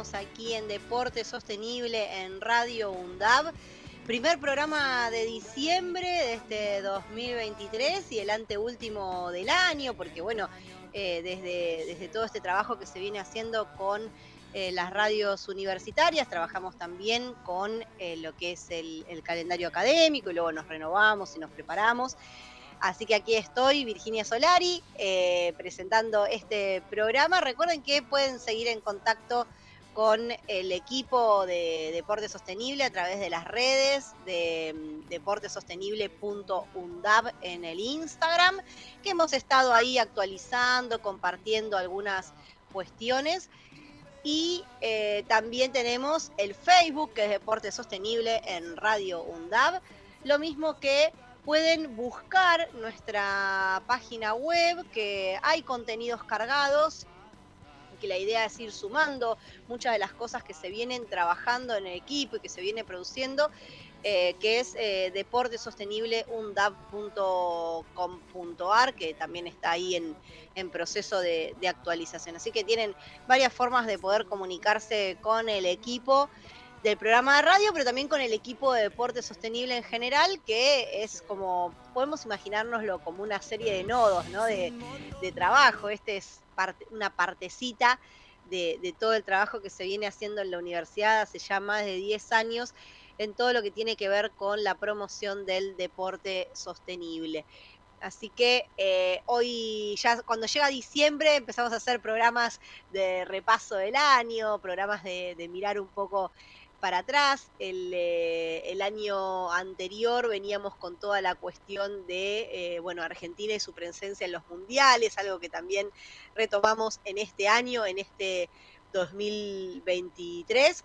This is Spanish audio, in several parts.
Aquí en Deporte Sostenible en Radio UNDAB. Primer programa de diciembre de este 2023 y el anteúltimo del año, porque bueno, eh, desde, desde todo este trabajo que se viene haciendo con eh, las radios universitarias, trabajamos también con eh, lo que es el, calendario académico y luego nos renovamos y nos preparamos. Así que aquí estoy, Virginia Solari, presentando este programa. Recuerden que pueden seguir en contacto con el equipo de Deporte Sostenible a través de las redes de mm, deportesostenible.undab en el Instagram, que hemos estado ahí actualizando, compartiendo algunas cuestiones. Y eh, también tenemos el Facebook, que es Deporte Sostenible en Radio UNDAB. Lo mismo que pueden buscar nuestra página web, que hay contenidos cargados, que la idea es ir sumando muchas de las cosas que se vienen trabajando en el equipo y que se viene produciendo, eh, que es eh, deportesostenible.undab.com.ar, que también está ahí en, proceso de, de actualización. Así que tienen varias formas de poder comunicarse con el equipo del programa de radio, pero también con el equipo de deporte sostenible en general, que es como, podemos imaginárnoslo como una serie de nodos ¿no? de, trabajo. Este es parte, una partecita de, todo el trabajo que se viene haciendo en la universidad hace ya más de 10 años en todo lo que tiene que ver con la promoción del deporte sostenible. Así que eh, hoy, ya cuando llega diciembre, empezamos a hacer programas de repaso del año, programas de, de mirar un poco para atrás. Eh, el, año anterior veníamos con toda la cuestión de, eh, bueno, Argentina y su presencia en los mundiales, algo que también retomamos en este año, en este 2023.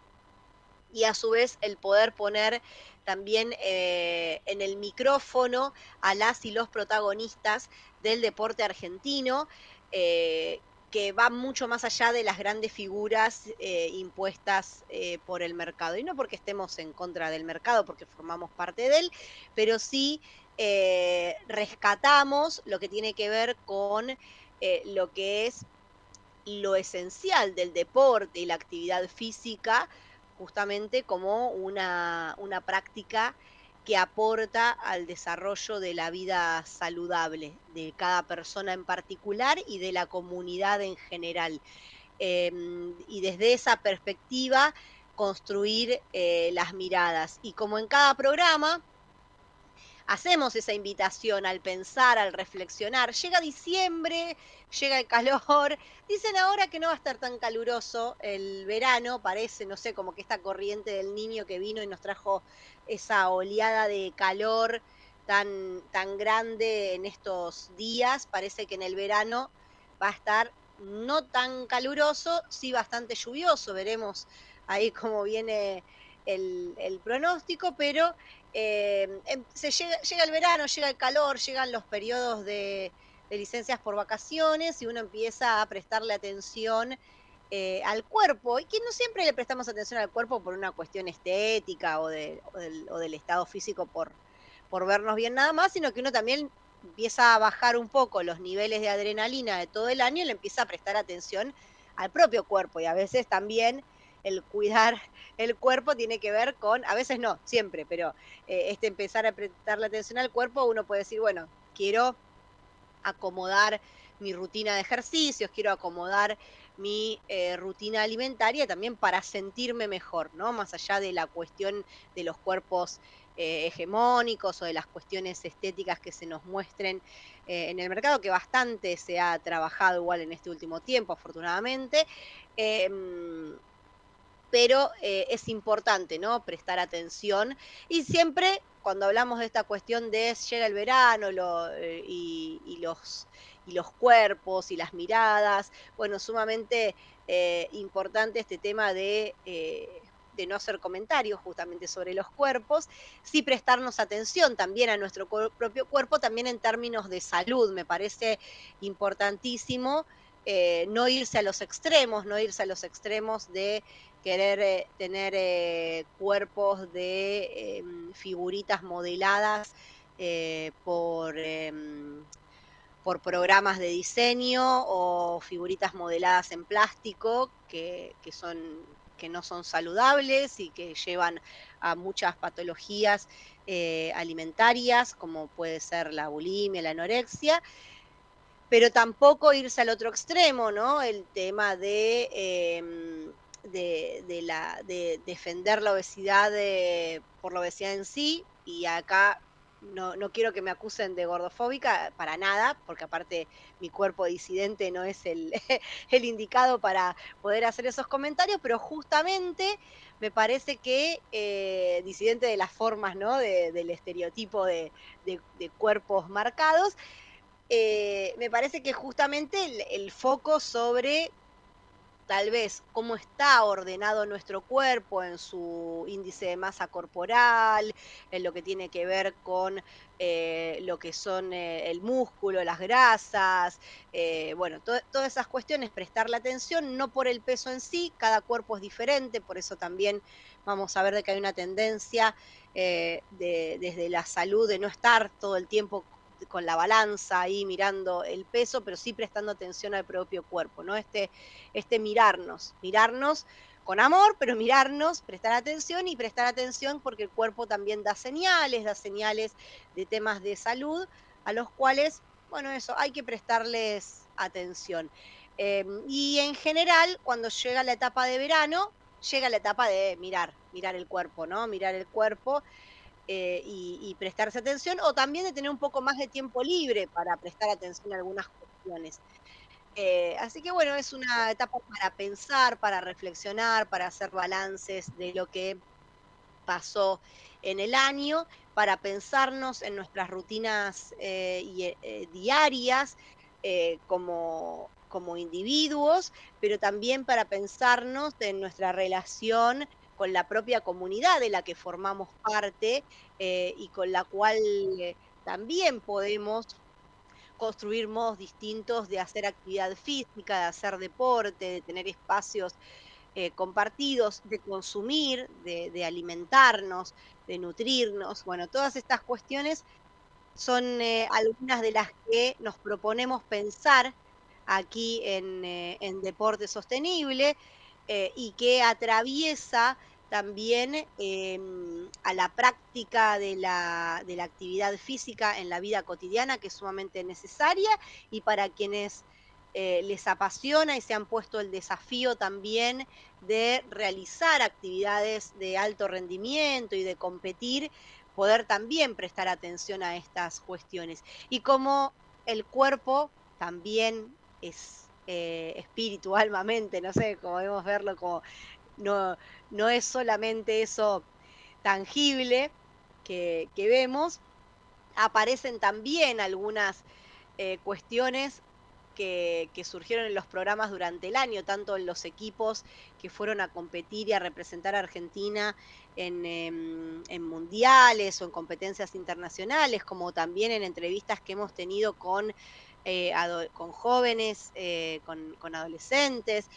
Y a su vez el poder poner también eh, en el micrófono a las y los protagonistas del deporte argentino, que va mucho más allá de las grandes figuras eh, impuestas eh, por el mercado. Y no porque estemos en contra del mercado, porque formamos parte de él, pero sí eh, rescatamos lo que tiene que ver con lo que es lo esencial del deporte y la actividad física, justamente como una, una práctica que aporta al desarrollo de la vida saludable de cada persona en particular y de la comunidad en general. Em, y desde esa perspectiva construir eh, las miradas. Y como en cada programa, hacemos esa invitación al pensar, al reflexionar. Llega diciembre, llega el calor. Dicen ahora que no va a estar tan caluroso el verano, parece, no sé, como que esta corriente del niño que vino y nos trajo esa oleada de calor tan, tan grande en estos días. Parece que en el verano va a estar no tan caluroso, sí bastante lluvioso. Veremos ahí cómo viene el, el pronóstico, pero eh, em, se llega, llega, el verano, llega el calor, llegan los periodos de, licencias por vacaciones y uno empieza a prestarle atención eh, al cuerpo. Y que no siempre le prestamos atención al cuerpo por una cuestión estética o, del, estado físico por vernos bien nada más, sino que uno también empieza a bajar un poco los niveles de adrenalina de todo el año y le empieza a prestar atención al propio cuerpo. Y a veces también el cuidar el cuerpo tiene que ver con, a veces no, siempre, pero eh, este empezar a prestarle atención al cuerpo, uno puede decir, bueno, quiero acomodar mi rutina de ejercicios, quiero acomodar mi eh, rutina alimentaria también para sentirme mejor, ¿no? Más allá de la cuestión de los cuerpos eh, hegemónicos o de las cuestiones estéticas que se nos muestren en el mercado, que bastante se ha trabajado igual en este último tiempo, afortunadamente. Pero eh, es importante, ¿no? Prestar atención y siempre cuando hablamos de esta cuestión de llega el verano eh, y, los, y los cuerpos y las miradas, bueno, sumamente eh, importante este tema de de no hacer comentarios justamente sobre los cuerpos, sí prestarnos atención también a nuestro propio cuerpo, también en términos de salud. Me parece importantísimo no irse a los extremos, no irse a los extremos de querer eh, tener eh, cuerpos de em, figuritas modeladas por, em, por programas de diseño o figuritas modeladas en plástico que, que son que no son saludables y que llevan a muchas patologías eh, alimentarias, como puede ser la bulimia, la anorexia, pero tampoco irse al otro extremo, ¿no? El tema de, em, de, de defender la obesidad por la obesidad en sí, y acá no, no, quiero que me acusen de gordofóbica para nada, porque aparte mi cuerpo disidente no es el, el indicado para poder hacer esos comentarios, pero justamente me parece que eh, disidente de las formas, ¿no? del estereotipo de, cuerpos marcados, eh, me parece que justamente el foco sobre tal vez cómo está ordenado nuestro cuerpo en su índice de masa corporal, en lo que tiene que ver con eh, lo que son eh, el músculo, las grasas, eh, bueno, todas esas cuestiones, prestarle atención, no por el peso en sí, cada cuerpo es diferente, por eso también vamos a ver de que hay una tendencia desde la salud de no estar todo el tiempo con la balanza ahí mirando el peso, pero sí prestando atención al propio cuerpo, ¿no? Este, este mirarnos, mirarnos con amor, pero mirarnos, prestar atención y prestar atención porque el cuerpo también da señales, da señales de temas de salud a los cuales, bueno, eso, hay que prestarles atención. Em, y en general, cuando llega la etapa de verano, llega la etapa de mirar, mirar el cuerpo, ¿no? Mirar el cuerpo eh, y, prestarse atención, o también de tener un poco más de tiempo libre para prestar atención a algunas cuestiones. Eh, así que bueno, es una etapa para pensar, para reflexionar, para hacer balances de lo que pasó en el año, para pensarnos en nuestras rutinas eh, diarias como, como individuos, pero también para pensarnos en nuestra relación con la propia comunidad de la que formamos parte eh, y con la cual eh, también podemos construir modos distintos de hacer actividad física, de hacer deporte, de tener espacios eh, compartidos, de consumir, de, alimentarnos, de nutrirnos. Bueno, todas estas cuestiones son algunas de las que nos proponemos pensar aquí en, en Deporte Sostenible eh, y que atraviesa también em, a la práctica de la, de la, actividad física en la vida cotidiana, que es sumamente necesaria, y para quienes eh, les apasiona y se han puesto el desafío también de realizar actividades de alto rendimiento y de competir, poder también prestar atención a estas cuestiones. Y como el cuerpo también es eh, espíritu, no sé, como debemos verlo como no, no es solamente eso tangible que, vemos, aparecen también algunas eh, cuestiones que, surgieron en los programas durante el año, tanto en los equipos que fueron a competir y a representar a Argentina en, em, en, mundiales o en competencias internacionales, como también en entrevistas que hemos tenido con eh, con jóvenes, eh, con, adolescentes,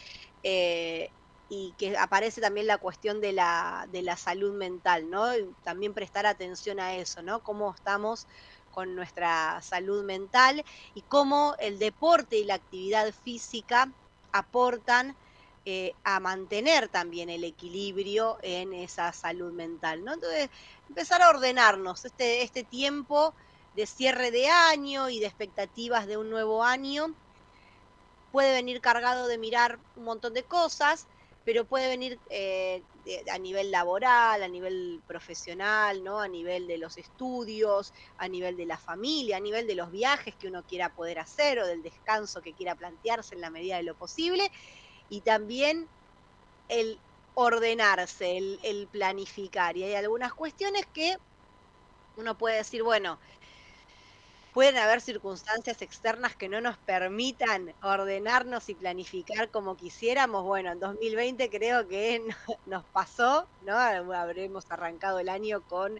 eh, y que aparece también la cuestión de la, de la salud mental, ¿no? también prestar atención a eso, ¿no? Cómo estamos con nuestra salud mental y cómo el deporte y la actividad física aportan a mantener también el equilibrio en esa salud mental, ¿no? Entonces, empezar a ordenarnos este, este tiempo de cierre de año y de expectativas de un nuevo año. Puede venir cargado de mirar un montón de cosas, pero puede venir eh, a nivel laboral, a nivel profesional, ¿no? a nivel de los estudios, a nivel de la familia, a nivel de los viajes que uno quiera poder hacer o del descanso que quiera plantearse en la medida de lo posible. Y también el ordenarse, el, planificar. Y hay algunas cuestiones que uno puede decir, bueno, pueden haber circunstancias externas que no nos permitan ordenarnos y planificar como quisiéramos. Bueno, en 2020 creo que nos pasó, ¿no? Habremos arrancado el año con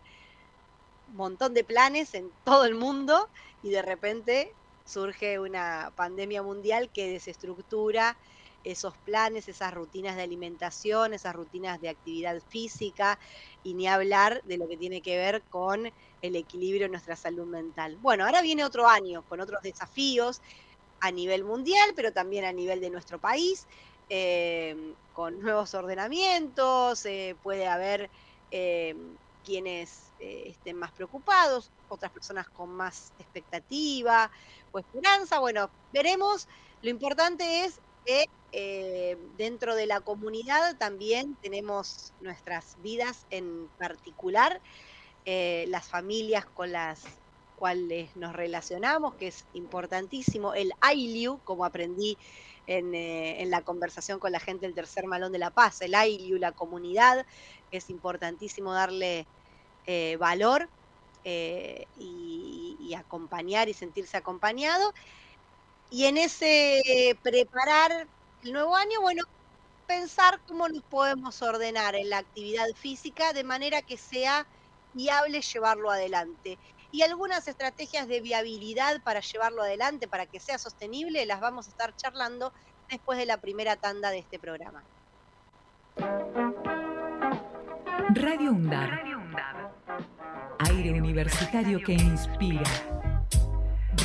un montón de planes en todo el mundo y de repente surge una pandemia mundial que desestructura esos planes, esas rutinas de alimentación, esas rutinas de actividad física y ni hablar de lo que tiene que ver con el equilibrio de nuestra salud mental. Bueno, ahora viene otro año con otros desafíos a nivel mundial, pero también a nivel de nuestro país, eh, con nuevos ordenamientos, eh, puede haber eh, quienes estén más preocupados, otras personas con más expectativa o esperanza. Bueno, veremos. Lo importante es que eh, dentro de la comunidad también tenemos nuestras vidas en particular, eh, las familias con las cuales nos relacionamos, que es importantísimo, el ILIU, como aprendí en, eh, en, la conversación con la gente del Tercer Malón de la Paz, el ILIU, la comunidad, es importantísimo darle valor y acompañar y sentirse acompañado. Y en ese preparar el nuevo año, bueno, pensar cómo nos podemos ordenar en la actividad física de manera que sea viable llevarlo adelante. Y algunas estrategias de viabilidad para llevarlo adelante, para que sea sostenible, las vamos a estar charlando después de la primera tanda de este programa. Radio UNDAD. Aire universitario que inspira.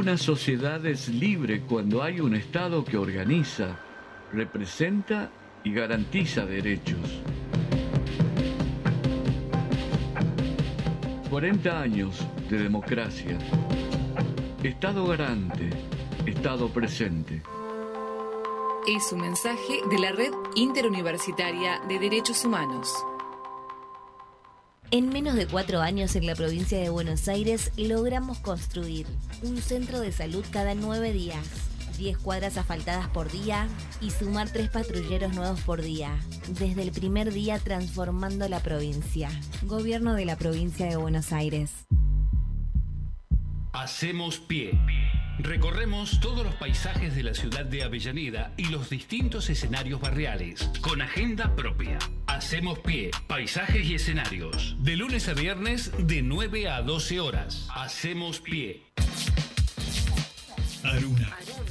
Una sociedad es libre cuando hay un Estado que organiza, representa y garantiza derechos. 40 años de democracia. Estado garante, Estado presente. Es un mensaje de la Red Interuniversitaria de Derechos Humanos. En menos de cuatro años en la provincia de Buenos Aires logramos construir un centro de salud cada nueve días, 10 cuadras asfaltadas por día y sumar tres patrulleros nuevos por día. Desde el primer día transformando la provincia. Gobierno de la provincia de Buenos Aires. Hacemos pie. Recorremos todos los paisajes de la ciudad de Avellaneda y los distintos escenarios barriales, con agenda propia. Hacemos pie, paisajes y escenarios. De lunes a viernes, de 9 a 12 horas. Hacemos pie. Aruna.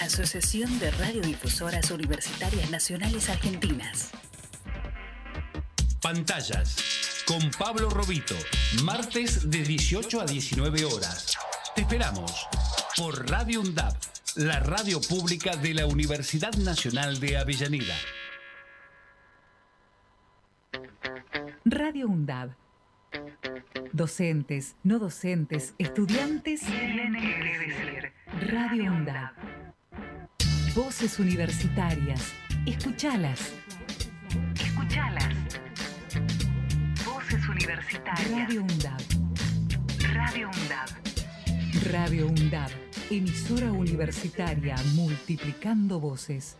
Asociación de Radiodifusoras Universitarias Nacionales Argentinas. Pantallas con Pablo Robito, martes de 18 a 19 horas. Te esperamos por Radio UNDAP, la radio pública de la Universidad Nacional de Avellaneda. Radio UNDAB. Docentes, no docentes, estudiantes. Radio UNDAB. Voces universitarias. Escuchalas. Escuchalas. Voces universitarias. Radio UNDAB. Radio UNDAB. Radio UNDAB. Emisora universitaria multiplicando voces.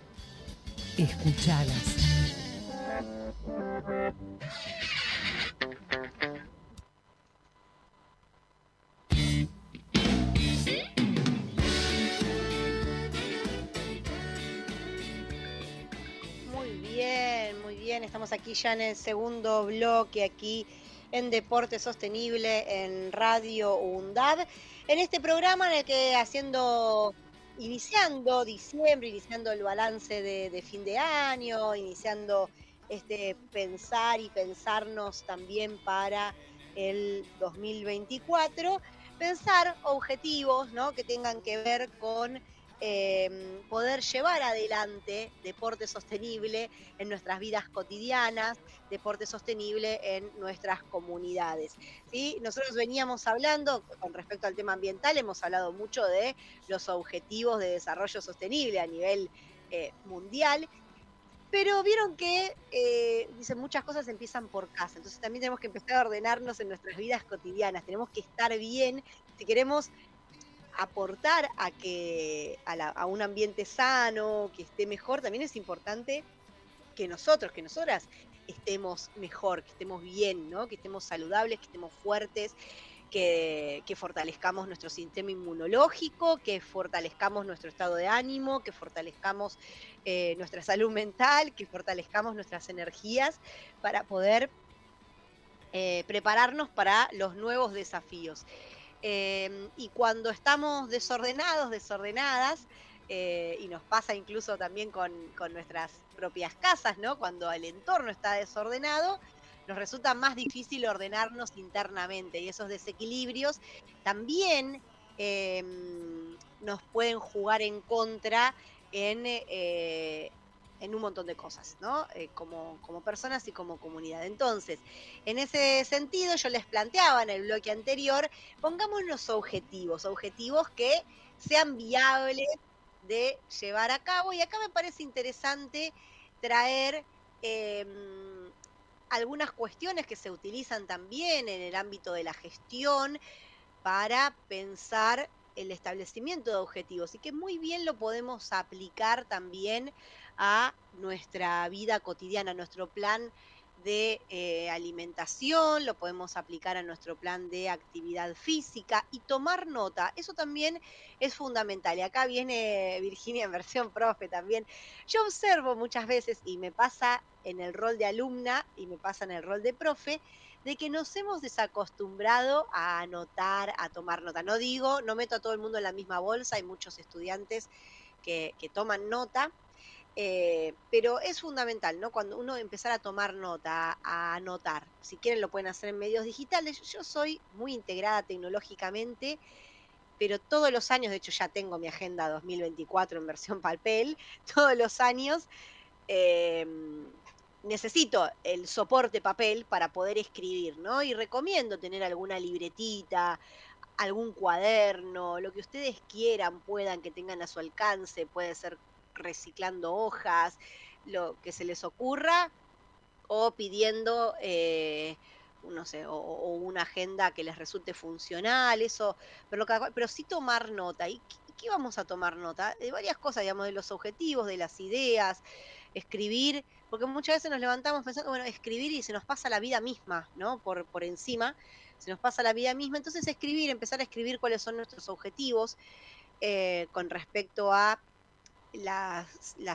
Escuchalas. Estamos aquí ya en el segundo bloque, aquí en Deporte Sostenible en Radio UNDAB. En este programa en el que haciendo, iniciando diciembre, iniciando el balance de, de fin de año, iniciando este pensar y pensarnos también para el 2024, pensar objetivos ¿no? que tengan que ver con eh, poder llevar adelante deporte sostenible en nuestras vidas cotidianas, deporte sostenible en nuestras comunidades. ¿sí? Nosotros veníamos hablando con respecto al tema ambiental, hemos hablado mucho de los objetivos de desarrollo sostenible a nivel eh, mundial. Pero vieron que, eh, dicen, muchas cosas empiezan por casa. Entonces también tenemos que empezar a ordenarnos en nuestras vidas cotidianas. Tenemos que estar bien si queremos aportar a que a, un ambiente sano, que esté mejor, también es importante que nosotros, que nosotras estemos mejor, que estemos bien, ¿no? que estemos saludables, que estemos fuertes, que, fortalezcamos nuestro sistema inmunológico, que fortalezcamos nuestro estado de ánimo, que fortalezcamos eh, nuestra salud mental, que fortalezcamos nuestras energías para poder eh, prepararnos para los nuevos desafíos. Em, y cuando estamos desordenados, desordenadas, eh, y nos pasa incluso también con, nuestras propias casas, ¿no? Cuando el entorno está desordenado, nos resulta más difícil ordenarnos internamente y esos desequilibrios también em, nos pueden jugar en contra en, eh, en un montón de cosas, ¿no? Eh, como, como personas y como comunidad. Entonces, en ese sentido, yo les planteaba en el bloque anterior, pongamos los objetivos, objetivos que sean viables de llevar a cabo. Y acá me parece interesante traer em, algunas cuestiones que se utilizan también en el ámbito de la gestión para pensar el establecimiento de objetivos y que muy bien lo podemos aplicar también a nuestra vida cotidiana, a nuestro plan de eh, alimentación, lo podemos aplicar a nuestro plan de actividad física y tomar nota. Eso también es fundamental. Y acá viene Virginia en versión profe también. Yo observo muchas veces, y me pasa en el rol de alumna y me pasa en el rol de profe, de que nos hemos desacostumbrado a anotar, a tomar nota. No digo, no meto a todo el mundo en la misma bolsa, hay muchos estudiantes que, toman nota, eh, pero es fundamental, ¿no? Cuando uno empezar a tomar nota, a anotar, si quieren lo pueden hacer en medios digitales. Yo soy muy integrada tecnológicamente, pero todos los años, de hecho ya tengo mi agenda 2024 en versión papel, todos los años em, necesito el soporte papel para poder escribir, ¿no? Y recomiendo tener alguna libretita, algún cuaderno, lo que ustedes quieran, puedan, que tengan a su alcance, puede ser reciclando hojas, lo que se les ocurra, o pidiendo, eh, no sé, o, una agenda que les resulte funcional, eso, pero, pero sí tomar nota. ¿Y qué, vamos a tomar nota? De varias cosas, digamos, de los objetivos, de las ideas, escribir, porque muchas veces nos levantamos pensando, bueno, escribir y se nos pasa la vida misma, ¿no? Por, por encima, se nos pasa la vida misma. Entonces escribir, empezar a escribir cuáles son nuestros objetivos eh, con respecto a la,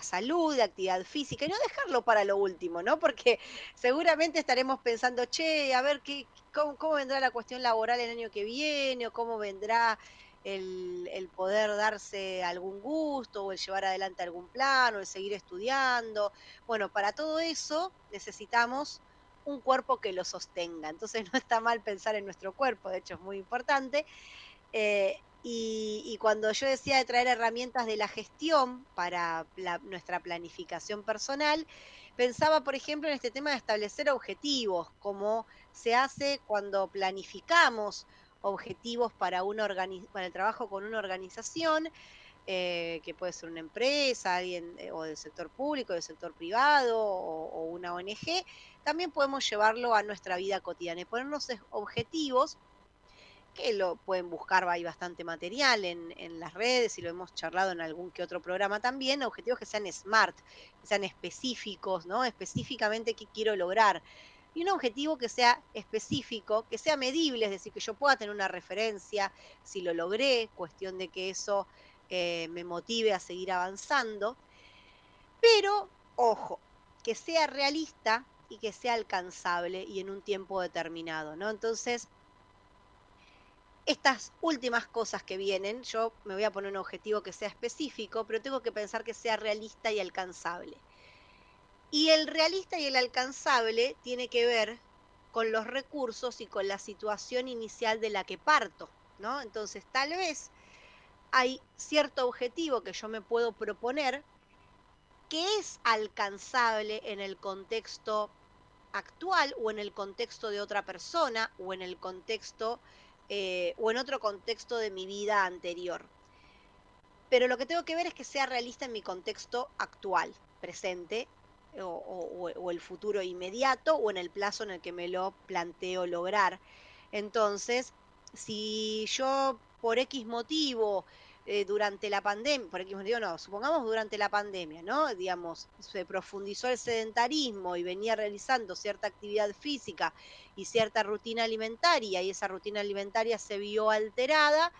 salud, la actividad física y no dejarlo para lo último, ¿no? Porque seguramente estaremos pensando, che, a ver qué, cómo, vendrá la cuestión laboral el año que viene o cómo vendrá el, poder darse algún gusto o el llevar adelante algún plan o el seguir estudiando. Bueno, para todo eso necesitamos un cuerpo que lo sostenga. Entonces no está mal pensar en nuestro cuerpo, de hecho es muy importante. Eh, y, cuando yo decía de traer herramientas de la gestión para nuestra planificación personal, pensaba, por ejemplo, en este tema de establecer objetivos, como se hace cuando planificamos objetivos para, una para el trabajo con una organización, eh, que puede ser una empresa, alguien eh, o del sector público, del sector privado o, o una ONG, también podemos llevarlo a nuestra vida cotidiana y ponernos objetivos que lo pueden buscar, hay bastante material en, en, las redes y lo hemos charlado en algún que otro programa también, objetivos que sean smart, que sean específicos, ¿no? Específicamente qué quiero lograr. Y un objetivo que sea específico, que sea medible, es decir, que yo pueda tener una referencia si lo logré, cuestión de que eso eh, me motive a seguir avanzando. Pero, ojo, que sea realista y que sea alcanzable y en un tiempo determinado, ¿no? Entonces, estas últimas cosas que vienen, yo me voy a poner un objetivo que sea específico, pero tengo que pensar que sea realista y alcanzable. Y el realista y el alcanzable tiene que ver con los recursos y con la situación inicial de la que parto, ¿no? Entonces, tal vez hay cierto objetivo que yo me puedo proponer que es alcanzable en el contexto actual o en el contexto de otra persona o en el contexto eh, o en otro contexto de mi vida anterior. Pero lo que tengo que ver es que sea realista en mi contexto actual, presente, o, o, el futuro inmediato, o en el plazo en el que me lo planteo lograr. Entonces, si yo por X motivo eh, durante la pandemia, por X motivo no, supongamos durante la pandemia, ¿no? Digamos, se profundizó el sedentarismo y venía realizando cierta actividad física y cierta rutina alimentaria y esa rutina alimentaria se vio alterada,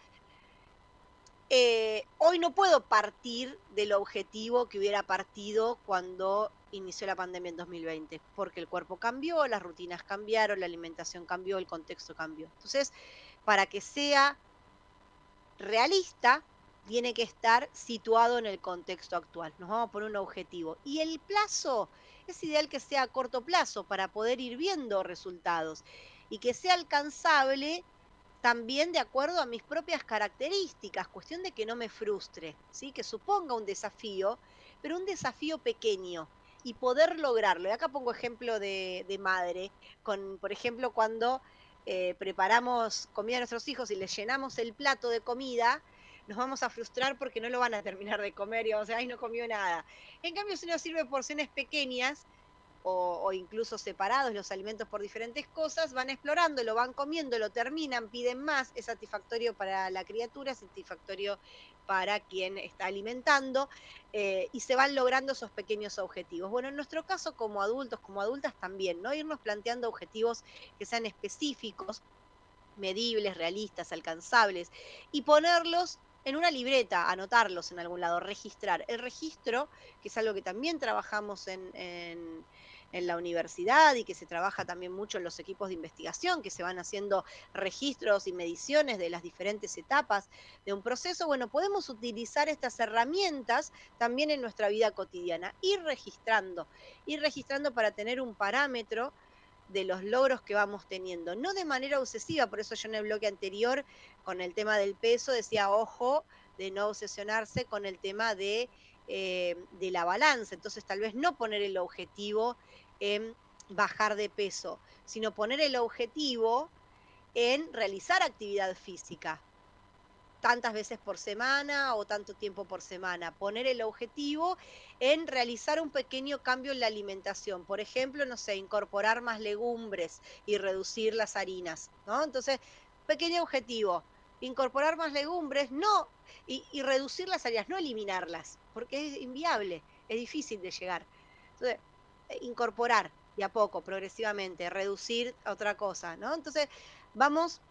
eh, hoy no puedo partir del objetivo que hubiera partido cuando inició la pandemia en 2020, porque el cuerpo cambió, las rutinas cambiaron, la alimentación cambió, el contexto cambió. Entonces, para que sea realista, tiene que estar situado en el contexto actual. Nos vamos a poner un objetivo. Y el plazo es ideal que sea a corto plazo para poder ir viendo resultados y que sea alcanzable también de acuerdo a mis propias características, cuestión de que no me frustre, ¿sí? que suponga un desafío, pero un desafío pequeño y poder lograrlo. Y acá pongo ejemplo de, de madre, con, por ejemplo, cuando eh, preparamos comida a nuestros hijos y les llenamos el plato de comida, nos vamos a frustrar porque no lo van a terminar de comer y vamos a decir, ay, no comió nada. En cambio, si uno sirve porciones pequeñas, o, incluso separados los alimentos por diferentes cosas, van explorando, lo van comiendo, lo terminan, piden más, es satisfactorio para la criatura, es satisfactorio para quien está alimentando eh, y se van logrando esos pequeños objetivos. Bueno, en nuestro caso como adultos, como adultas también, ¿no? Irnos planteando objetivos que sean específicos, medibles, realistas, alcanzables y ponerlos en una libreta, anotarlos en algún lado, registrar. El registro, que es algo que también trabajamos en en la universidad y que se trabaja también mucho en los equipos de investigación, que se van haciendo registros y mediciones de las diferentes etapas de un proceso, bueno, podemos utilizar estas herramientas también en nuestra vida cotidiana, ir registrando, ir registrando para tener un parámetro de los logros que vamos teniendo, no de manera obsesiva, por eso yo en el bloque anterior con el tema del peso decía, ojo, de no obsesionarse con el tema de, eh, de la balanza, entonces tal vez no poner el objetivo en bajar de peso, sino poner el objetivo en realizar actividad física tantas veces por semana o tanto tiempo por semana. Poner el objetivo en realizar un pequeño cambio en la alimentación. Por ejemplo, no sé, incorporar más legumbres y reducir las harinas, ¿no? Entonces, pequeño objetivo, incorporar más legumbres, no, y, y reducir las harinas, no eliminarlas, porque es inviable, es difícil de llegar. Entonces, incorporar de a poco, progresivamente, reducir otra cosa, ¿no? Entonces, vamos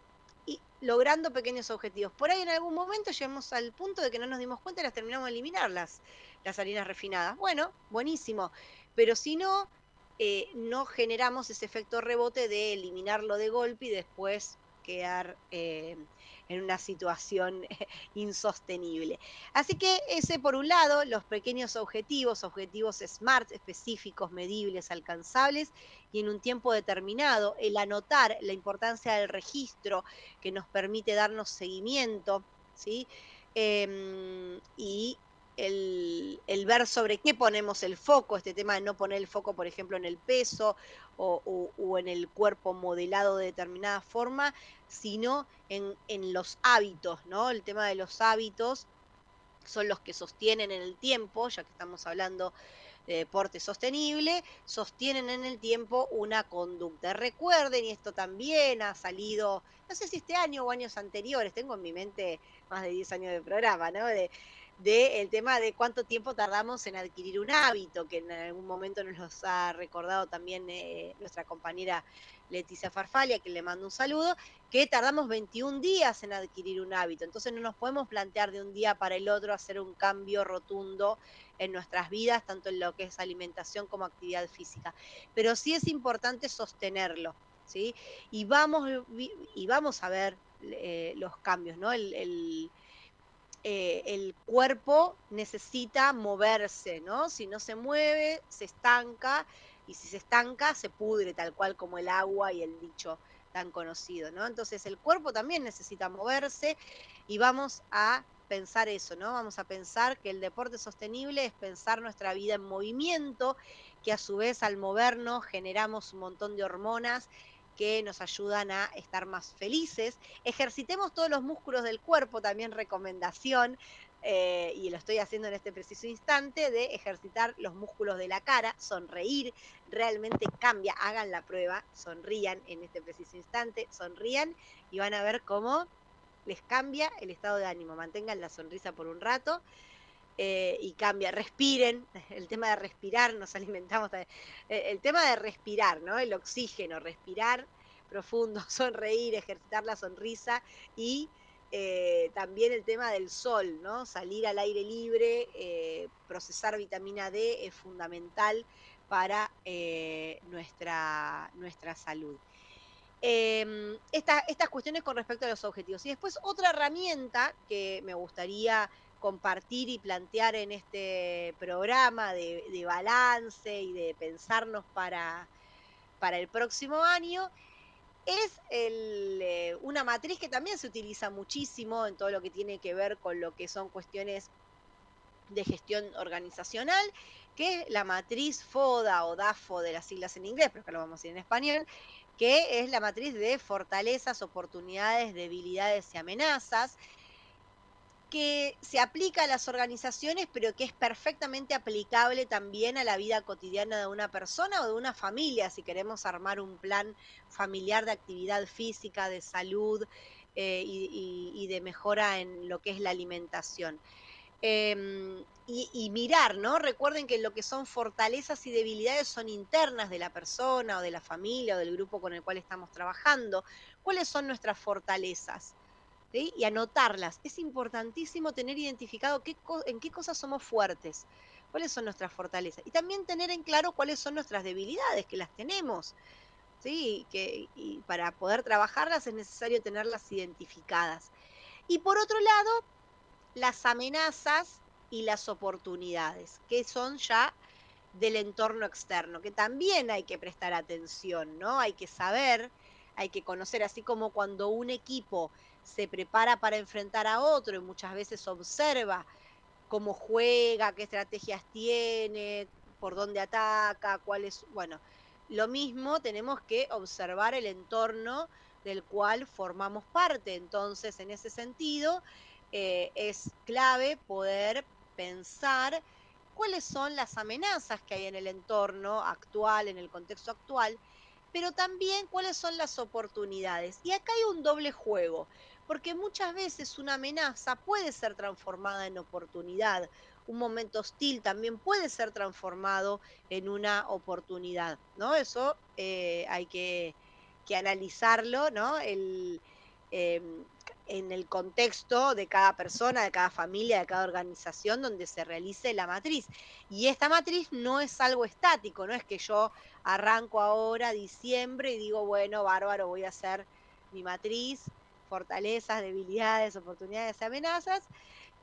y logrando pequeños objetivos. Por ahí en algún momento llegamos al punto de que no nos dimos cuenta y las terminamos de eliminar las, las harinas refinadas. Bueno, buenísimo. Pero si no, eh, no generamos ese efecto rebote de eliminarlo de golpe y después quedar eh, en una situación insostenible. Así que ese por un lado, los pequeños objetivos, objetivos SMART, específicos, medibles, alcanzables y en un tiempo determinado, el anotar la importancia del registro que nos permite darnos seguimiento, ¿sí? Em, y el, ver sobre qué ponemos el foco, este tema de no poner el foco, por ejemplo, en el peso o, en el cuerpo modelado de determinada forma, sino en, en, los hábitos, ¿no? El tema de los hábitos son los que sostienen en el tiempo, ya que estamos hablando de deporte sostenible, sostienen en el tiempo una conducta. Recuerden, y esto también ha salido, no sé si este año o años anteriores, tengo en mi mente más de 10 años de programa, ¿no? De, del tema de cuánto tiempo tardamos en adquirir un hábito, que en algún momento nos ha recordado también eh, nuestra compañera Leticia Farfalia, que le mando un saludo, que tardamos 21 días en adquirir un hábito. Entonces no nos podemos plantear de un día para el otro hacer un cambio rotundo en nuestras vidas, tanto en lo que es alimentación como actividad física. Pero sí es importante sostenerlo, ¿sí? Y vamos, y vamos a ver eh, los cambios, ¿no? el eh, el cuerpo necesita moverse, ¿no? Si no se mueve, se estanca, y si se estanca, se pudre, tal cual como el agua y el dicho tan conocido, ¿no? Entonces el cuerpo también necesita moverse y vamos a pensar eso, ¿no? Vamos a pensar que el deporte sostenible es pensar nuestra vida en movimiento, que a su vez al movernos generamos un montón de hormonas que nos ayudan a estar más felices. Ejercitemos todos los músculos del cuerpo, también recomendación, eh, y lo estoy haciendo en este preciso instante, de ejercitar los músculos de la cara, sonreír, realmente cambia, hagan la prueba, sonrían en este preciso instante, sonrían y van a ver cómo les cambia el estado de ánimo, mantengan la sonrisa por un rato eh, y cambia. Respiren, el tema de respirar, nos alimentamos. Eh, el tema de respirar, ¿no? El oxígeno, respirar profundo, sonreír, ejercitar la sonrisa y eh, también el tema del sol, ¿no? Salir al aire libre, procesar vitamina D es fundamental para nuestra, nuestra salud. Em, estas cuestiones con respecto a los objetivos. Y después otra herramienta que me gustaría compartir y plantear en este programa de, balance y de pensarnos para, para el próximo año es eh, una matriz que también se utiliza muchísimo en todo lo que tiene que ver con lo que son cuestiones de gestión organizacional, que es la matriz FODA o DAFO de las siglas en inglés, pero que lo vamos a decir en español, que es la matriz de fortalezas, oportunidades, debilidades y amenazas, que se aplica a las organizaciones, pero que es perfectamente aplicable también a la vida cotidiana de una persona o de una familia, si queremos armar un plan familiar de actividad física, de salud eh, y, de mejora en lo que es la alimentación. Em, y, y, mirar, ¿no? Recuerden que lo que son fortalezas y debilidades son internas de la persona o de la familia o del grupo con el cual estamos trabajando. ¿Cuáles son nuestras fortalezas? Y anotarlas. Es importantísimo tener identificado qué, en qué cosas somos fuertes, cuáles son nuestras fortalezas y también tener en claro cuáles son nuestras debilidades, que las tenemos. ¿sí? Que, y para poder trabajarlas es necesario tenerlas identificadas. Y por otro lado, las amenazas y las oportunidades, que son ya del entorno externo, que también hay que prestar atención, ¿no? Hay que saber, hay que conocer, así como cuando un equipo se prepara para enfrentar a otro y muchas veces observa cómo juega, qué estrategias tiene, por dónde ataca, cuál es, bueno, lo mismo tenemos que observar el entorno del cual formamos parte. Entonces, en ese sentido, eh, es clave poder pensar cuáles son las amenazas que hay en el entorno actual, en el contexto actual, pero también cuáles son las oportunidades. Y acá hay un doble juego, porque muchas veces una amenaza puede ser transformada en oportunidad. Un momento hostil también puede ser transformado en una oportunidad, ¿no? Eso eh, hay que, analizarlo, ¿no? El, em, en el contexto de cada persona, de cada familia, de cada organización donde se realice la matriz. Y esta matriz no es algo estático, no es que yo arranco ahora diciembre y digo, bueno, bárbaro, voy a hacer mi matriz fortalezas, debilidades, oportunidades amenazas,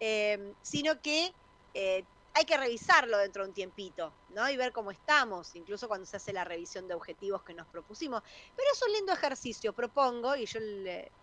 em, sino que eh, hay que revisarlo dentro de un tiempito, ¿no? Y ver cómo estamos, incluso cuando se hace la revisión de objetivos que nos propusimos. Pero es un lindo ejercicio, propongo, y yo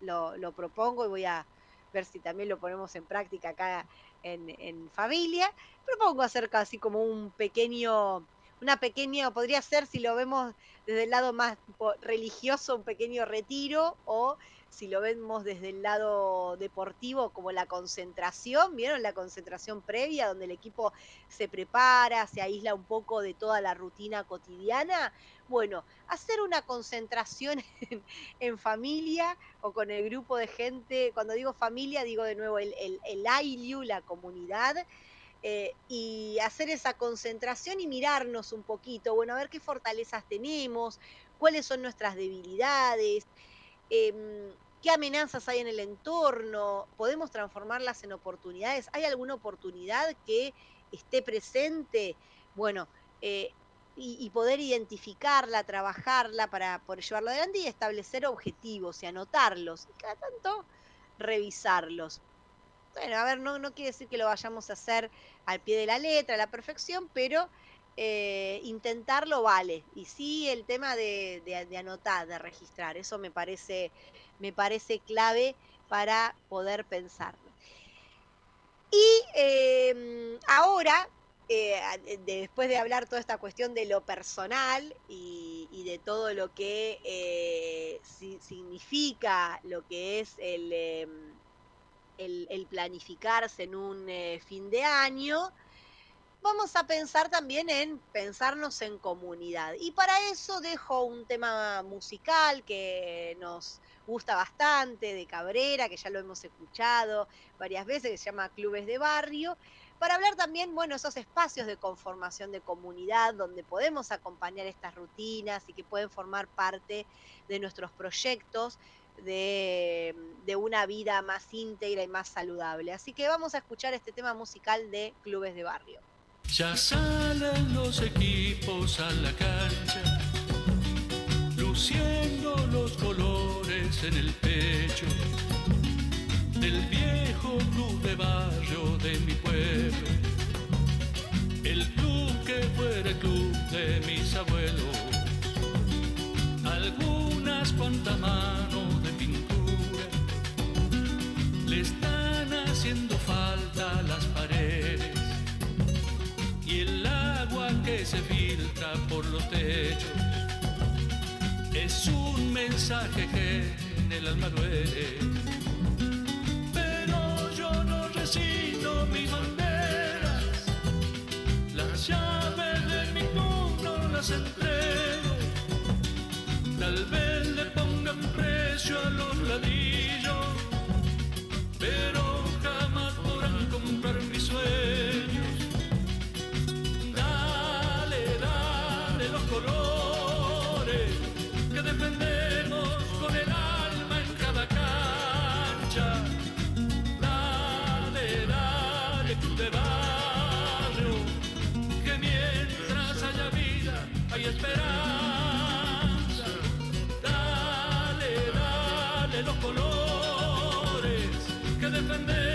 lo, propongo y voy a ver si también lo ponemos en práctica acá en, en familia. Propongo hacer casi como un pequeño una pequeña, podría ser si lo vemos desde el lado más religioso, un pequeño retiro, o si lo vemos desde el lado deportivo, como la concentración, ¿vieron? La concentración previa, donde el equipo se prepara, se aísla un poco de toda la rutina cotidiana. Bueno, hacer una concentración en, familia o con el grupo de gente, cuando digo familia, digo de nuevo el, el, el la comunidad, eh, y hacer esa concentración y mirarnos un poquito, bueno, a ver qué fortalezas tenemos, cuáles son nuestras debilidades, em, qué amenazas hay en el entorno, podemos transformarlas en oportunidades, ¿hay alguna oportunidad que esté presente? Bueno, eh, y, poder identificarla, trabajarla para poder llevarlo adelante y establecer objetivos y anotarlos, y cada tanto revisarlos. Bueno, a ver, no, no quiere decir que lo vayamos a hacer al pie de la letra, a la perfección, pero eh, intentarlo vale. Y sí el tema de, anotar, de registrar, eso me parece, me parece clave para poder pensarlo. Y eh, ahora, eh, después de hablar toda esta cuestión de lo personal y, de todo lo que eh, si, significa lo que es el em, planificarse en un eh, fin de año, vamos a pensar también en pensarnos en comunidad. Y para eso dejo un tema musical que nos gusta bastante, de Cabrera, que ya lo hemos escuchado varias veces, que se llama Clubes de Barrio, para hablar también, bueno, esos espacios de conformación de comunidad donde podemos acompañar estas rutinas y que pueden formar parte de nuestros proyectos de, una vida más íntegra y más saludable. Así que vamos a escuchar este tema musical de Clubes de Barrio. Ya salen los equipos a la cancha, luciendo los colores en el pecho del viejo club de barrio de mi pueblo, el club que fue el club de mis abuelos. Algunas cuantas manos de pintura le están haciendo falta las paredes y el agua que se filtra por los techos es un mensaje que el alma duele. Pero yo no resigno mis banderas, las llaves de mi no las entrego. Tal vez le pongan precio a los ladrillos, que defendemos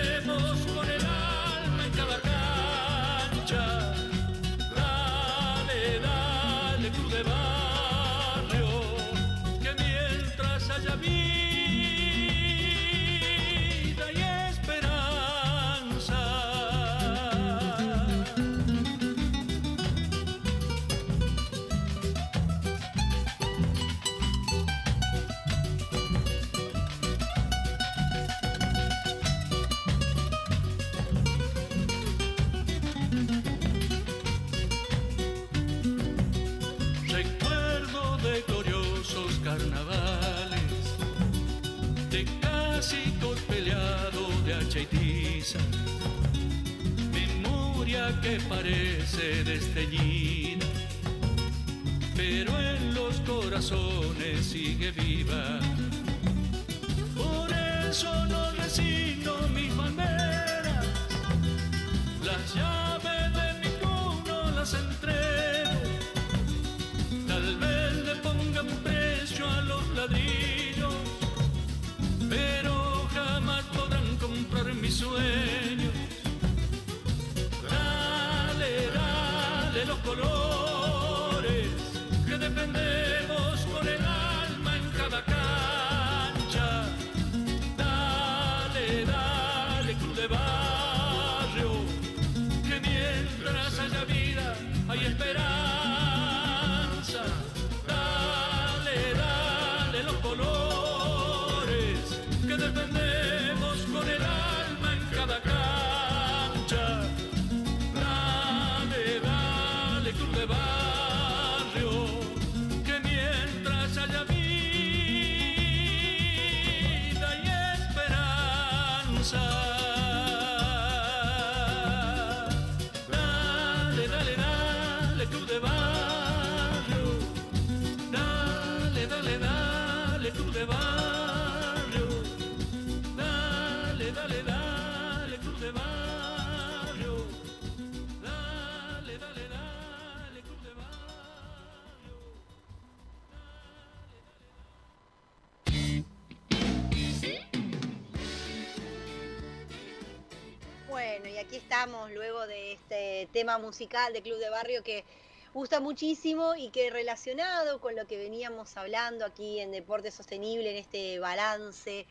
tema musical de Club de Barrio que gusta muchísimo y que relacionado con lo que veníamos hablando aquí en Deporte Sostenible, en este balance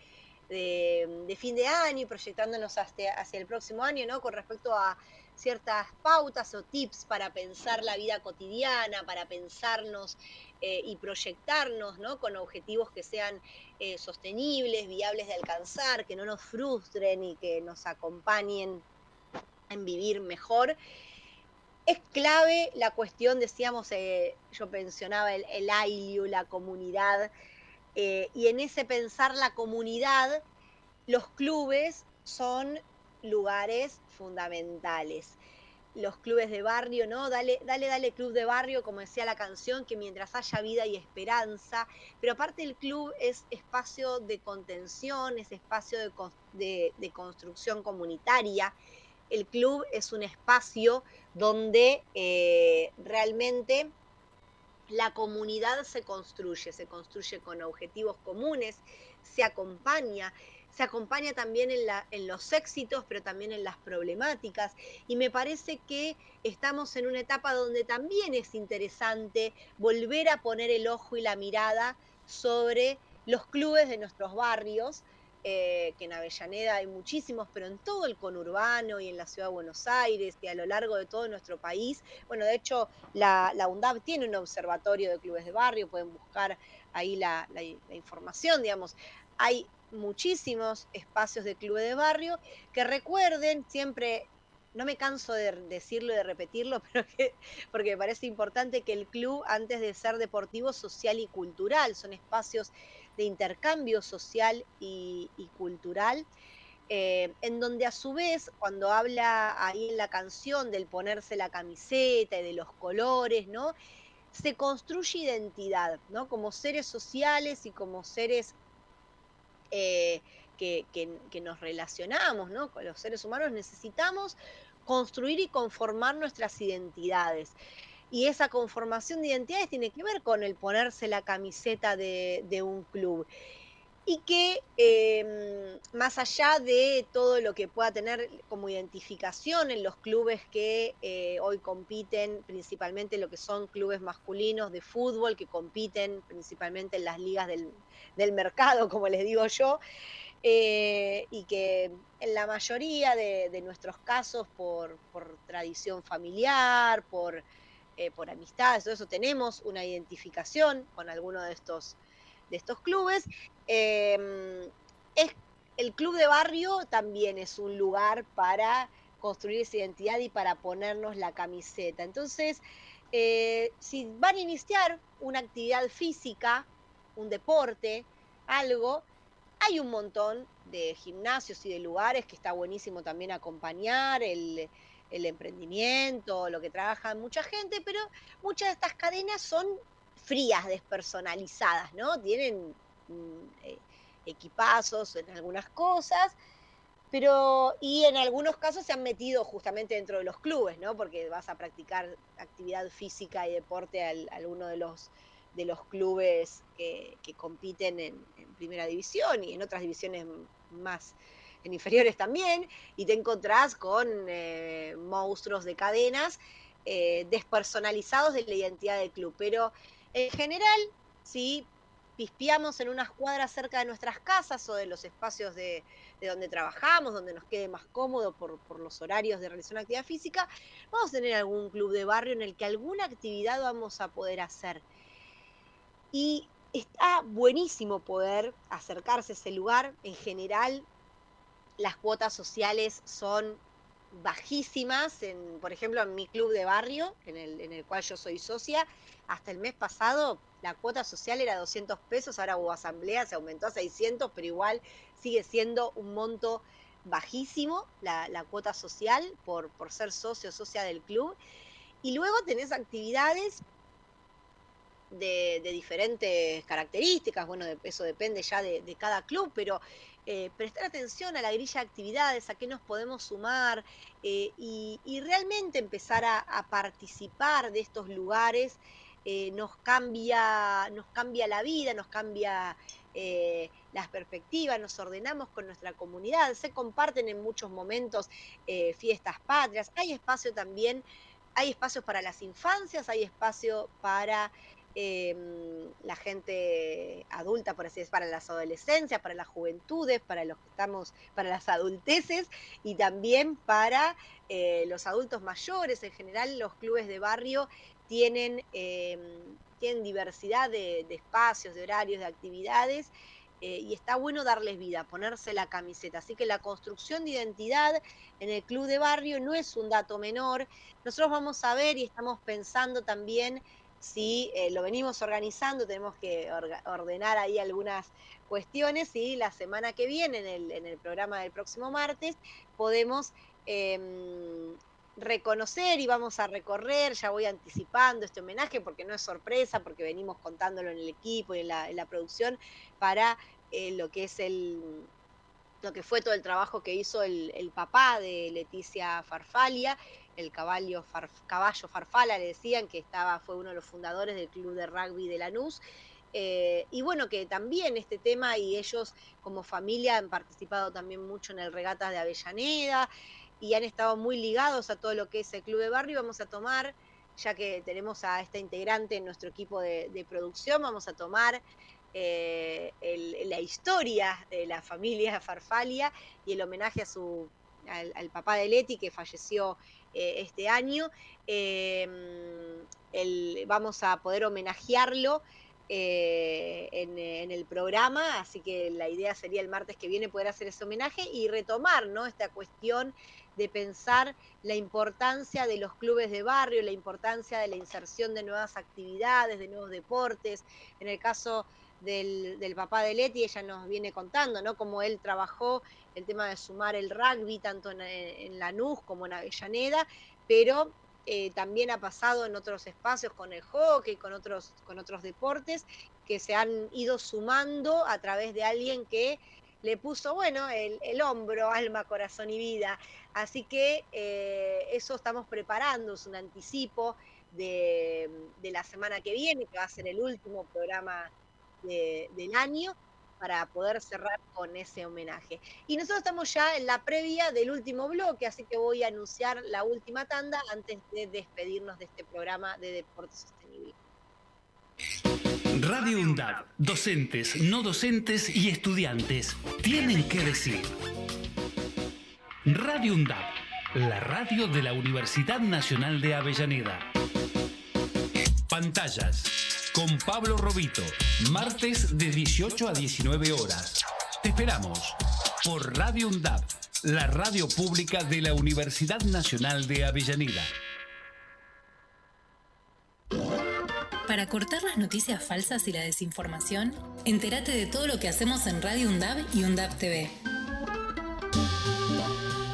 de, fin de año y proyectándonos hacia, hacia el próximo año, ¿no? Con respecto a ciertas pautas o tips para pensar la vida cotidiana, para pensarnos eh, y proyectarnos ¿no? con objetivos que sean eh, sostenibles, viables de alcanzar, que no nos frustren y que nos acompañen en vivir mejor. Es clave la cuestión, decíamos, eh, yo mencionaba el, el la comunidad, y en ese pensar la comunidad, los clubes son lugares fundamentales. Los clubes de barrio, ¿no? Dale, dale, dale club de barrio, como decía la canción, que mientras haya vida y esperanza, pero aparte el club es espacio de contención, es espacio de, construcción comunitaria. El club es un espacio donde eh, realmente la comunidad se construye, se construye con objetivos comunes, se acompaña se acompaña también en, los éxitos, pero también en las problemáticas. Y me parece que estamos en una etapa donde también es interesante volver a poner el ojo y la mirada sobre los clubes de nuestros barrios, eh, que en Avellaneda hay muchísimos, pero en todo el conurbano y en la ciudad de Buenos Aires y a lo largo de todo nuestro país. Bueno, de hecho, la, la tiene un observatorio de clubes de barrio, pueden buscar ahí la, información, digamos. Hay muchísimos espacios de club de barrio que recuerden siempre no me canso de decirlo y de repetirlo, pero porque me parece importante que el club, antes de ser deportivo, social y cultural, son espacios de intercambio social y, cultural, eh, en donde a su vez, cuando habla ahí en la canción del ponerse la camiseta y de los colores, ¿no? Se construye identidad, ¿no? Como seres sociales y como seres eh, que, nos relacionamos ¿no? con los seres humanos, necesitamos construir y conformar nuestras identidades. Y esa conformación de identidades tiene que ver con el ponerse la camiseta de, un club. Y que em, más allá de todo lo que pueda tener como identificación en los clubes que eh, hoy compiten, principalmente lo que son clubes masculinos de fútbol, que compiten principalmente en las ligas del, del mercado, como les digo yo, eh, y que en la mayoría de, nuestros casos, por, tradición familiar, por, eh, por amistades, todo eso, tenemos una identificación con alguno de estos, de estos clubes. Em, es, el club de barrio también es un lugar para construir esa identidad y para ponernos la camiseta. Entonces, eh, si van a iniciar una actividad física, un deporte, algo, hay un montón de gimnasios y de lugares que está buenísimo también acompañar el, emprendimiento, lo que trabaja mucha gente, pero muchas de estas cadenas son frías, despersonalizadas, ¿no? Tienen mm, eh, equipazos en algunas cosas, pero y en algunos casos se han metido justamente dentro de los clubes, ¿no? Porque vas a practicar actividad física y deporte a alguno de los de los clubes que, compiten en, primera división y en otras divisiones más en inferiores también, y te encontrás con eh, monstruos de cadenas eh, despersonalizados de la identidad del club. Pero en general, si pispiamos en unas cuadras cerca de nuestras casas o de los espacios de, donde trabajamos, donde nos quede más cómodo por, por, los horarios de realizar una actividad física, vamos a tener algún club de barrio en el que alguna actividad vamos a poder hacer. Y está buenísimo poder acercarse a ese lugar. En general, las cuotas sociales son bajísimas. En, por ejemplo, en mi club de barrio, en el, en el cual yo soy socia, hasta el mes pasado la cuota social era 200 pesos, ahora hubo asamblea, se aumentó a 600, pero igual sigue siendo un monto bajísimo la, cuota social por, por ser socio o socia del club. Y luego tenés actividades de, diferentes características, bueno, eso depende ya de, cada club, pero eh, prestar atención a la grilla de actividades, a qué nos podemos sumar eh, y, realmente empezar a, participar de estos lugares eh, nos, cambia, nos cambia la vida, nos cambia las perspectivas, nos ordenamos con nuestra comunidad, se comparten en muchos momentos fiestas patrias, hay espacio también, hay espacios para las infancias, hay espacio para em, la gente adulta, por así decirlo, para las adolescencias, para las juventudes, para los que estamos, para las adulteces y también para eh, los adultos mayores. En general, los clubes de barrio tienen, em, tienen diversidad de, de espacios, de horarios, de actividades eh, y está bueno darles vida, ponerse la camiseta. Así que la construcción de identidad en el club de barrio no es un dato menor. Nosotros vamos a ver y estamos pensando también si eh, lo venimos organizando, tenemos que ordenar ahí algunas cuestiones y la semana que viene, en el, en el programa del próximo martes, podemos em, reconocer y vamos a recorrer, ya voy anticipando este homenaje porque no es sorpresa, porque venimos contándolo en el equipo y en la, en la producción para eh, lo que es el lo que fue todo el trabajo que hizo el, el papá de Leticia Farfalia, el caballo, caballo Farfala, le decían que estaba, fue uno de los fundadores del club de rugby de Lanús. Eh, y bueno, que también este tema y ellos como familia han participado también mucho en el regatas de Avellaneda y han estado muy ligados a todo lo que es el club de barrio. Vamos a tomar, ya que tenemos a esta integrante en nuestro equipo de, producción, vamos a tomar eh, la historia de la familia Farfalia y el homenaje a su, al, al papá de Leti que falleció eh, este año. Eh, el- vamos a poder homenajearlo eh, en, en el programa, así que la idea sería el martes que viene poder hacer ese homenaje y retomar ¿no? esta cuestión de pensar la importancia de los clubes de barrio, la importancia de la inserción de nuevas actividades, de nuevos deportes. En el caso del, papá de Leti, ella nos viene contando, ¿no? Cómo él trabajó el tema de sumar el rugby, tanto en, en Lanús como en Avellaneda, pero eh, también ha pasado en otros espacios con el hockey, con otros, con otros deportes, que se han ido sumando a través de alguien que le puso, bueno, el, el hombro, alma, corazón y vida. Así que eh, eso estamos preparando, es un anticipo de, de la semana que viene, que va a ser el último programa de- del año para poder cerrar con ese homenaje. Y nosotros estamos ya en la previa del último bloque, así que voy a anunciar la última tanda antes de despedirnos de este programa de Deporte Sostenible. Radio UNDAD, docentes, no docentes y estudiantes tienen que decir. Radio UNDAD, la radio de la Universidad Nacional de Avellaneda. Pantallas, con Pablo Robito, martes de 18 a 19 horas. Te esperamos por Radio UNDAD, la radio pública de la Universidad Nacional de Avellaneda. Para cortar las noticias falsas y la desinformación, entérate de todo lo que hacemos en Radio UNDAB y UNDAB TV.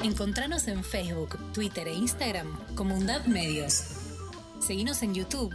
Encontranos en Facebook, Twitter e Instagram como UNDAB Medios. Seguinos en YouTube.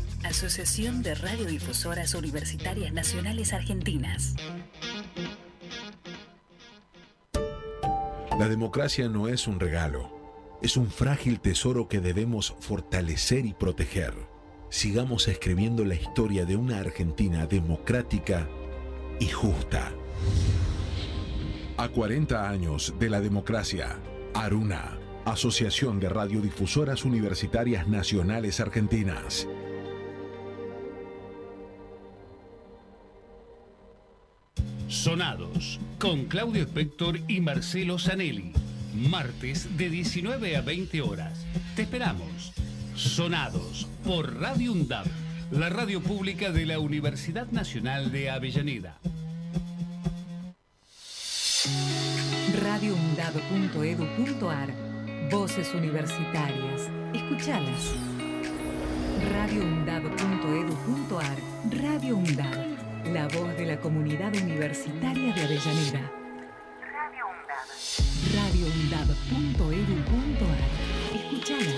Asociación de Radiodifusoras Universitarias Nacionales Argentinas. La democracia no es un regalo, es un frágil tesoro que debemos fortalecer y proteger. Sigamos escribiendo la historia de una Argentina democrática y justa. A 40 años de la democracia, Aruna, Asociación de Radiodifusoras Universitarias Nacionales Argentinas. Sonados, con Claudio Spector y Marcelo Zanelli. Martes de 19 a 20 horas. Te esperamos. Sonados por Radio UNDAP, la radio pública de la Universidad Nacional de Avellaneda. radioundab.edu.ar Voces universitarias. Escuchalas. radioundab.edu.ar Radio UNDAB la voz de la comunidad universitaria de Avellaneda. Radio UNDAB. radioundab.edu.ar. Escuchala.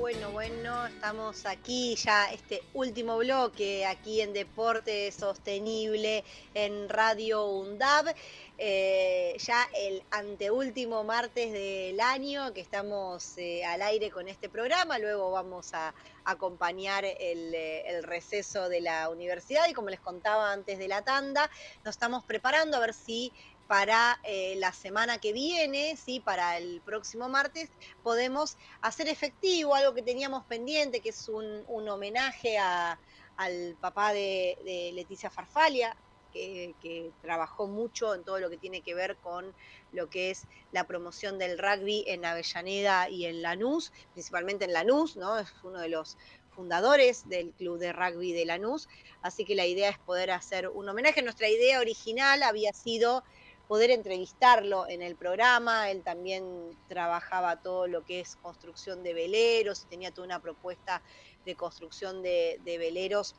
Bueno, bueno, estamos aquí ya este último bloque aquí en Deporte Sostenible en Radio UNDAB. Eh, ya el anteúltimo martes del año que estamos eh, al aire con este programa. Luego vamos a acompañar el, eh, el, receso de la universidad y como les contaba antes de la tanda, nos estamos preparando a ver si para la semana que viene, ¿sí? para el próximo martes, podemos hacer efectivo algo que teníamos pendiente, que es un, homenaje al papá de, de Leticia Farfalia, que, trabajó mucho en todo lo que tiene que ver con lo que es la promoción del rugby en Avellaneda y en Lanús, principalmente en Lanús, ¿no? Es uno de los fundadores del club de rugby de Lanús, así que la idea es poder hacer un homenaje. Nuestra idea original había sido poder entrevistarlo en el programa. Él también trabajaba todo lo que es construcción de veleros tenía toda una propuesta de construcción de veleros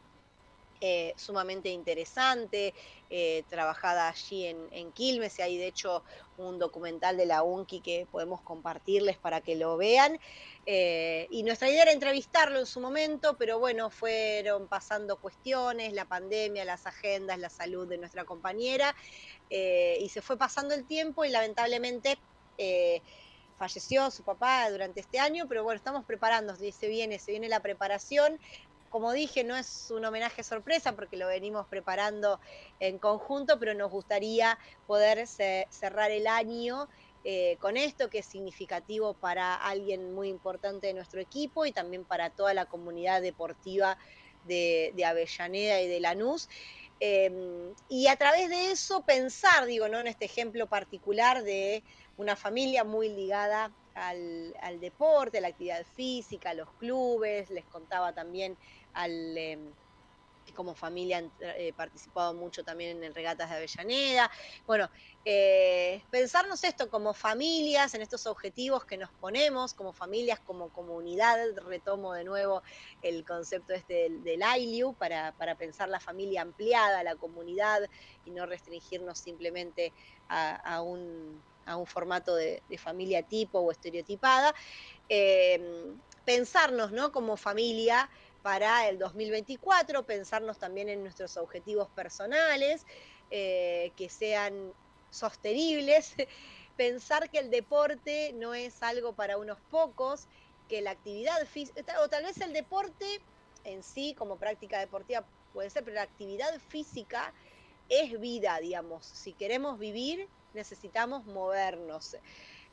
eh, sumamente interesante, eh, trabajada allí en, en, Quilmes, y hay de hecho un documental de la UNCI que podemos compartirles para que lo vean. Eh, y nuestra idea era entrevistarlo en su momento, pero bueno, fueron pasando cuestiones, la pandemia, las agendas, la salud de nuestra compañera, y se fue pasando el tiempo y lamentablemente falleció su papá durante este año, pero bueno, estamos preparando, se viene, se viene la preparación. Como dije, no es un homenaje sorpresa porque lo venimos preparando en conjunto, pero nos gustaría poder cerrar el año eh, con esto, que es significativo para alguien muy importante de nuestro equipo y también para toda la comunidad deportiva de, de Avellaneda y de Lanús. Eh, y a través de eso pensar, digo, ¿no? En este ejemplo particular de una familia muy ligada al, al deporte, a la actividad física, a los clubes, les contaba también al... Eh, como familia han eh, participado mucho también en regatas de Avellaneda. Bueno, eh, pensarnos esto como familias, en estos objetivos que nos ponemos, como familias, como comunidad, retomo de nuevo el concepto este del, del ILIU para, para, pensar la familia ampliada, la comunidad y no restringirnos simplemente a, un, a un formato de, de, familia tipo o estereotipada. Eh, pensarnos ¿no? como familia para el 2024, pensarnos también en nuestros objetivos personales, eh, que sean sostenibles, pensar que el deporte no es algo para unos pocos, que la actividad física, o tal vez el deporte en sí como práctica deportiva puede ser, pero la actividad física es vida, digamos. Si queremos vivir, necesitamos movernos.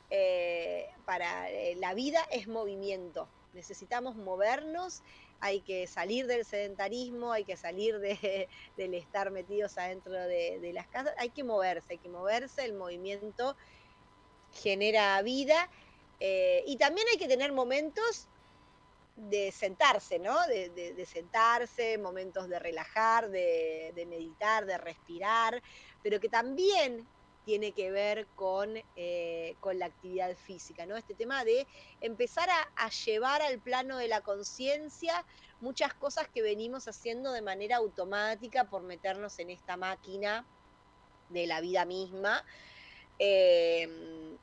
Eh, para eh, la vida es movimiento, necesitamos movernos hay que salir del sedentarismo, hay que salir de, del estar metidos adentro de, las casas, hay que moverse, hay que moverse, el movimiento genera vida eh, y también hay que tener momentos de sentarse, ¿no? De sentarse, momentos de relajar, de, meditar, de respirar, pero que también tiene que ver con, eh, con la actividad física, ¿no? Este tema de empezar a, llevar al plano de la conciencia muchas cosas que venimos haciendo de manera automática por meternos en esta máquina de la vida misma. Eh,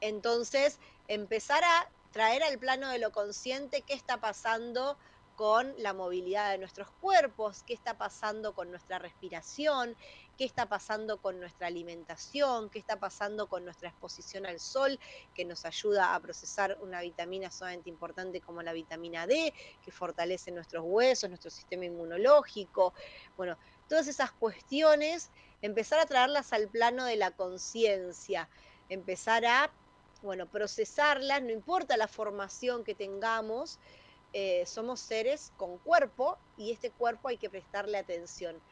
entonces, empezar a traer al plano de lo consciente qué está pasando con la movilidad de nuestros cuerpos, qué está pasando con nuestra respiración, qué está pasando con nuestra alimentación, qué está pasando con nuestra exposición al sol, que nos ayuda a procesar una vitamina sumamente importante como la vitamina D, que fortalece nuestros huesos, nuestro sistema inmunológico. Bueno, todas esas cuestiones, empezar a traerlas al plano de la conciencia, empezar a, bueno, procesarlas, no importa la formación que tengamos, eh, somos seres con cuerpo y este cuerpo hay que prestarle atención.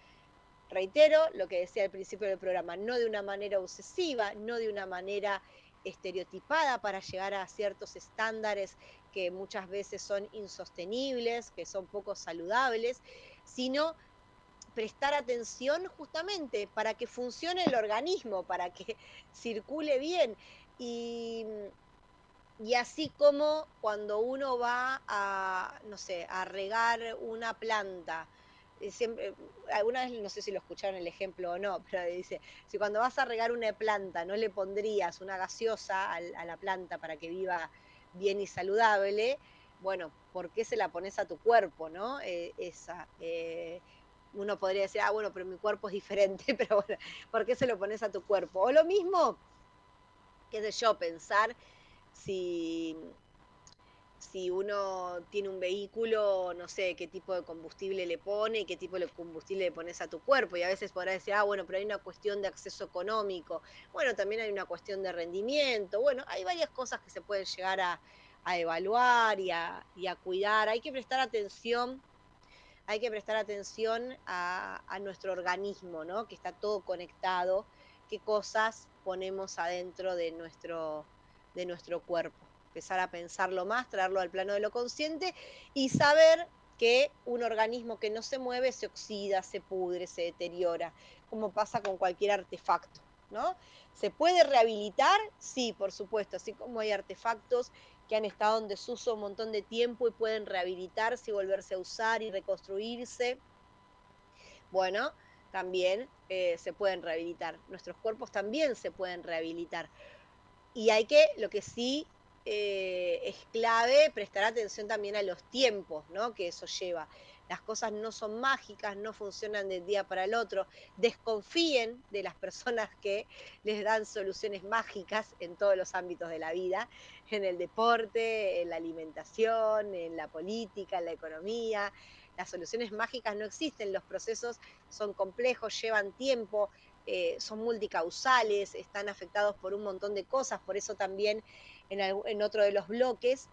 Reitero lo que decía al principio del programa, no de una manera obsesiva, no de una manera estereotipada para llegar a ciertos estándares que muchas veces son insostenibles, que son poco saludables, sino prestar atención justamente para que funcione el organismo, para que circule bien. Y, y así como cuando uno va a, no sé, a regar una planta, siempre, alguna vez no sé si lo escucharon el ejemplo o no, pero dice, si cuando vas a regar una planta no le pondrías una gaseosa a, la planta para que viva bien y saludable, bueno, ¿por qué se la pones a tu cuerpo, no? Eh, esa. Eh, uno podría decir, ah, bueno, pero mi cuerpo es diferente, pero bueno, ¿por qué se lo pones a tu cuerpo? O lo mismo, qué sé yo, pensar si si uno tiene un vehículo, no sé qué tipo de combustible le pone y qué tipo de combustible le pones a tu cuerpo. Y a veces podrás decir, ah, bueno, pero hay una cuestión de acceso económico. Bueno, también hay una cuestión de rendimiento. Bueno, hay varias cosas que se pueden llegar a, evaluar y a, cuidar. Hay que prestar atención. Hay que prestar atención a, nuestro organismo, ¿no? Que está todo conectado. Qué cosas ponemos adentro de nuestro cuerpo empezar a pensarlo más, traerlo al plano de lo consciente y saber que un organismo que no se mueve se oxida, se pudre, se deteriora, como pasa con cualquier artefacto, ¿no? ¿Se puede rehabilitar? Sí, por supuesto, así como hay artefactos que han estado en desuso un montón de tiempo y pueden rehabilitarse y volverse a usar y reconstruirse. Bueno, también eh, se pueden rehabilitar. Nuestros cuerpos también se pueden rehabilitar. Y hay que, lo que sí eh, es clave prestar atención también a los tiempos ¿no? que eso lleva. Las cosas no son mágicas, no funcionan de un día para el otro. Desconfíen de las personas que les dan soluciones mágicas en todos los ámbitos de la vida, en el deporte, en la alimentación, en la política, en la economía. Las soluciones mágicas no existen, los procesos son complejos, llevan tiempo, eh, son multicausales, están afectados por un montón de cosas, por eso también en, otro de los bloques,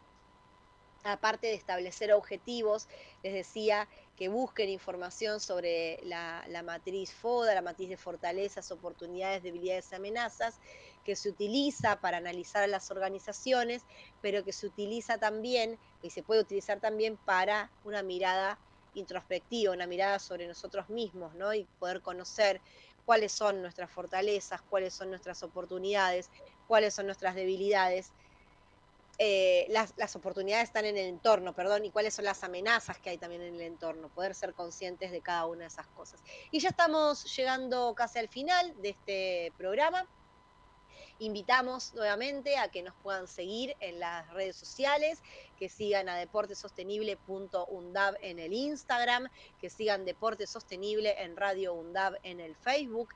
aparte de establecer objetivos, les decía que busquen información sobre la, matriz FODA, la matriz de fortalezas, oportunidades, debilidades y amenazas, que se utiliza para analizar a las organizaciones, pero que se utiliza también y se puede utilizar también para una mirada introspectiva, una mirada sobre nosotros mismos, ¿no? Y poder conocer cuáles son nuestras fortalezas, cuáles son nuestras oportunidades, cuáles son nuestras debilidades eh, las, oportunidades están en el entorno, perdón, y cuáles son las amenazas que hay también en el entorno, poder ser conscientes de cada una de esas cosas. Y ya estamos llegando casi al final de este programa. Invitamos nuevamente a que nos puedan seguir en las redes sociales, que sigan a deportesostenible.undab en el Instagram, que sigan Deporte Sostenible en Radio Undab en el Facebook,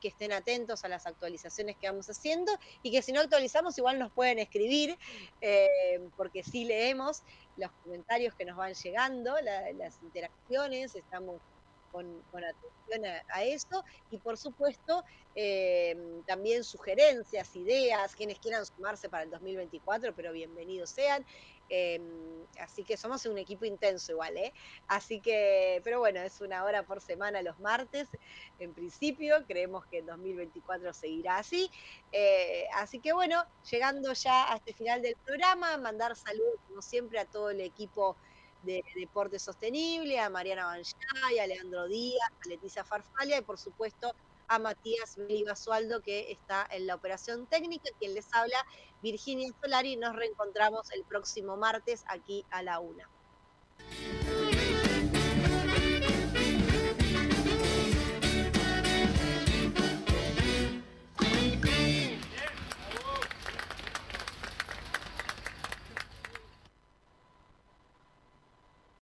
que estén atentos a las actualizaciones que vamos haciendo y que si no actualizamos igual nos pueden escribir, eh, porque sí leemos los comentarios que nos van llegando, las interacciones, estamos con, atención a, eso y por supuesto eh, también sugerencias, ideas, quienes quieran sumarse para el 2024, pero bienvenidos sean. Eh, así que somos un equipo intenso igual, ¿eh? Así que, pero bueno, es una hora por semana los martes, en principio, creemos que en 2024 seguirá así. Eh, así que bueno, llegando ya a este final del programa, mandar saludos como siempre a todo el equipo de Deporte Sostenible, a Mariana Banjay, a Leandro Díaz, a Leticia Farfalia y por supuesto a Matías Basualdo que está en la operación técnica, quien les habla, Virginia Solari. Nos reencontramos el próximo martes aquí a la una.